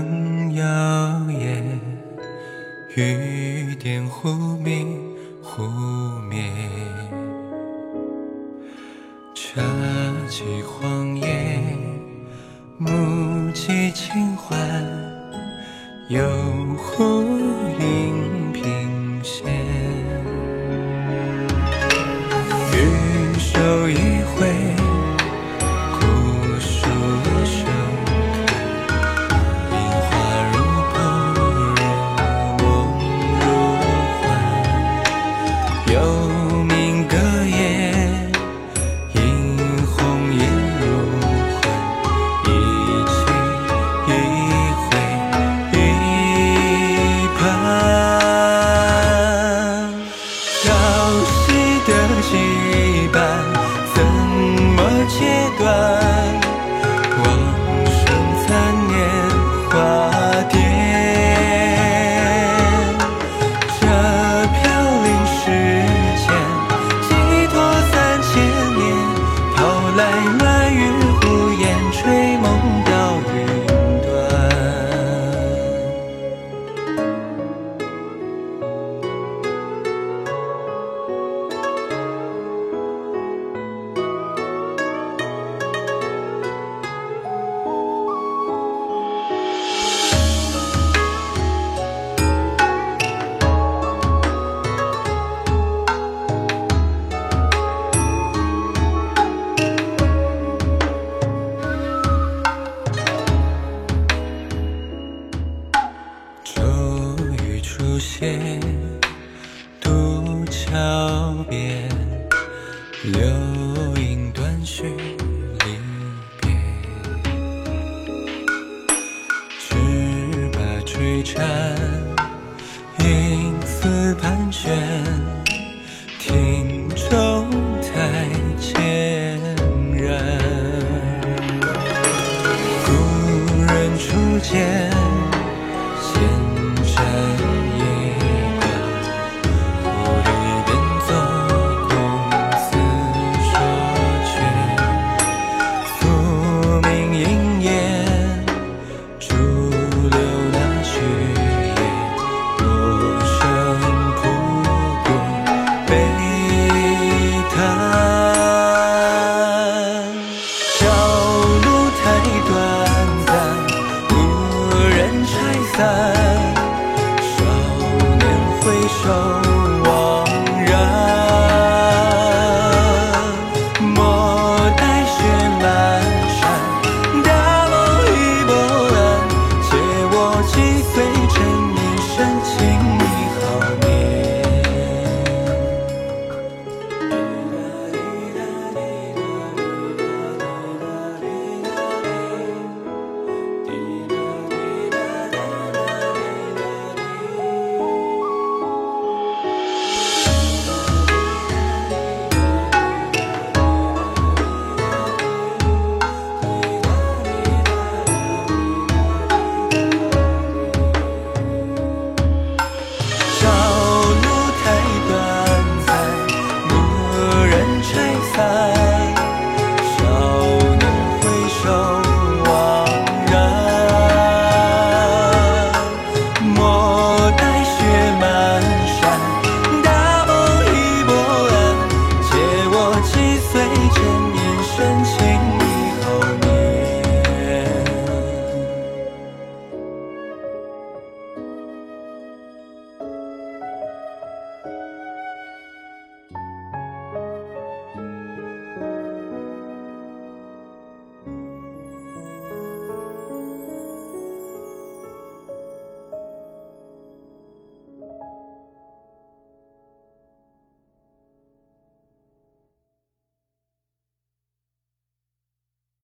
灯摇曳，雨点忽明忽灭。茶几荒野，木屐轻缓，又忽初歇，渡桥边，流萤断续离别。枝把垂缠，影似盘旋，庭中台前然。故人初见。side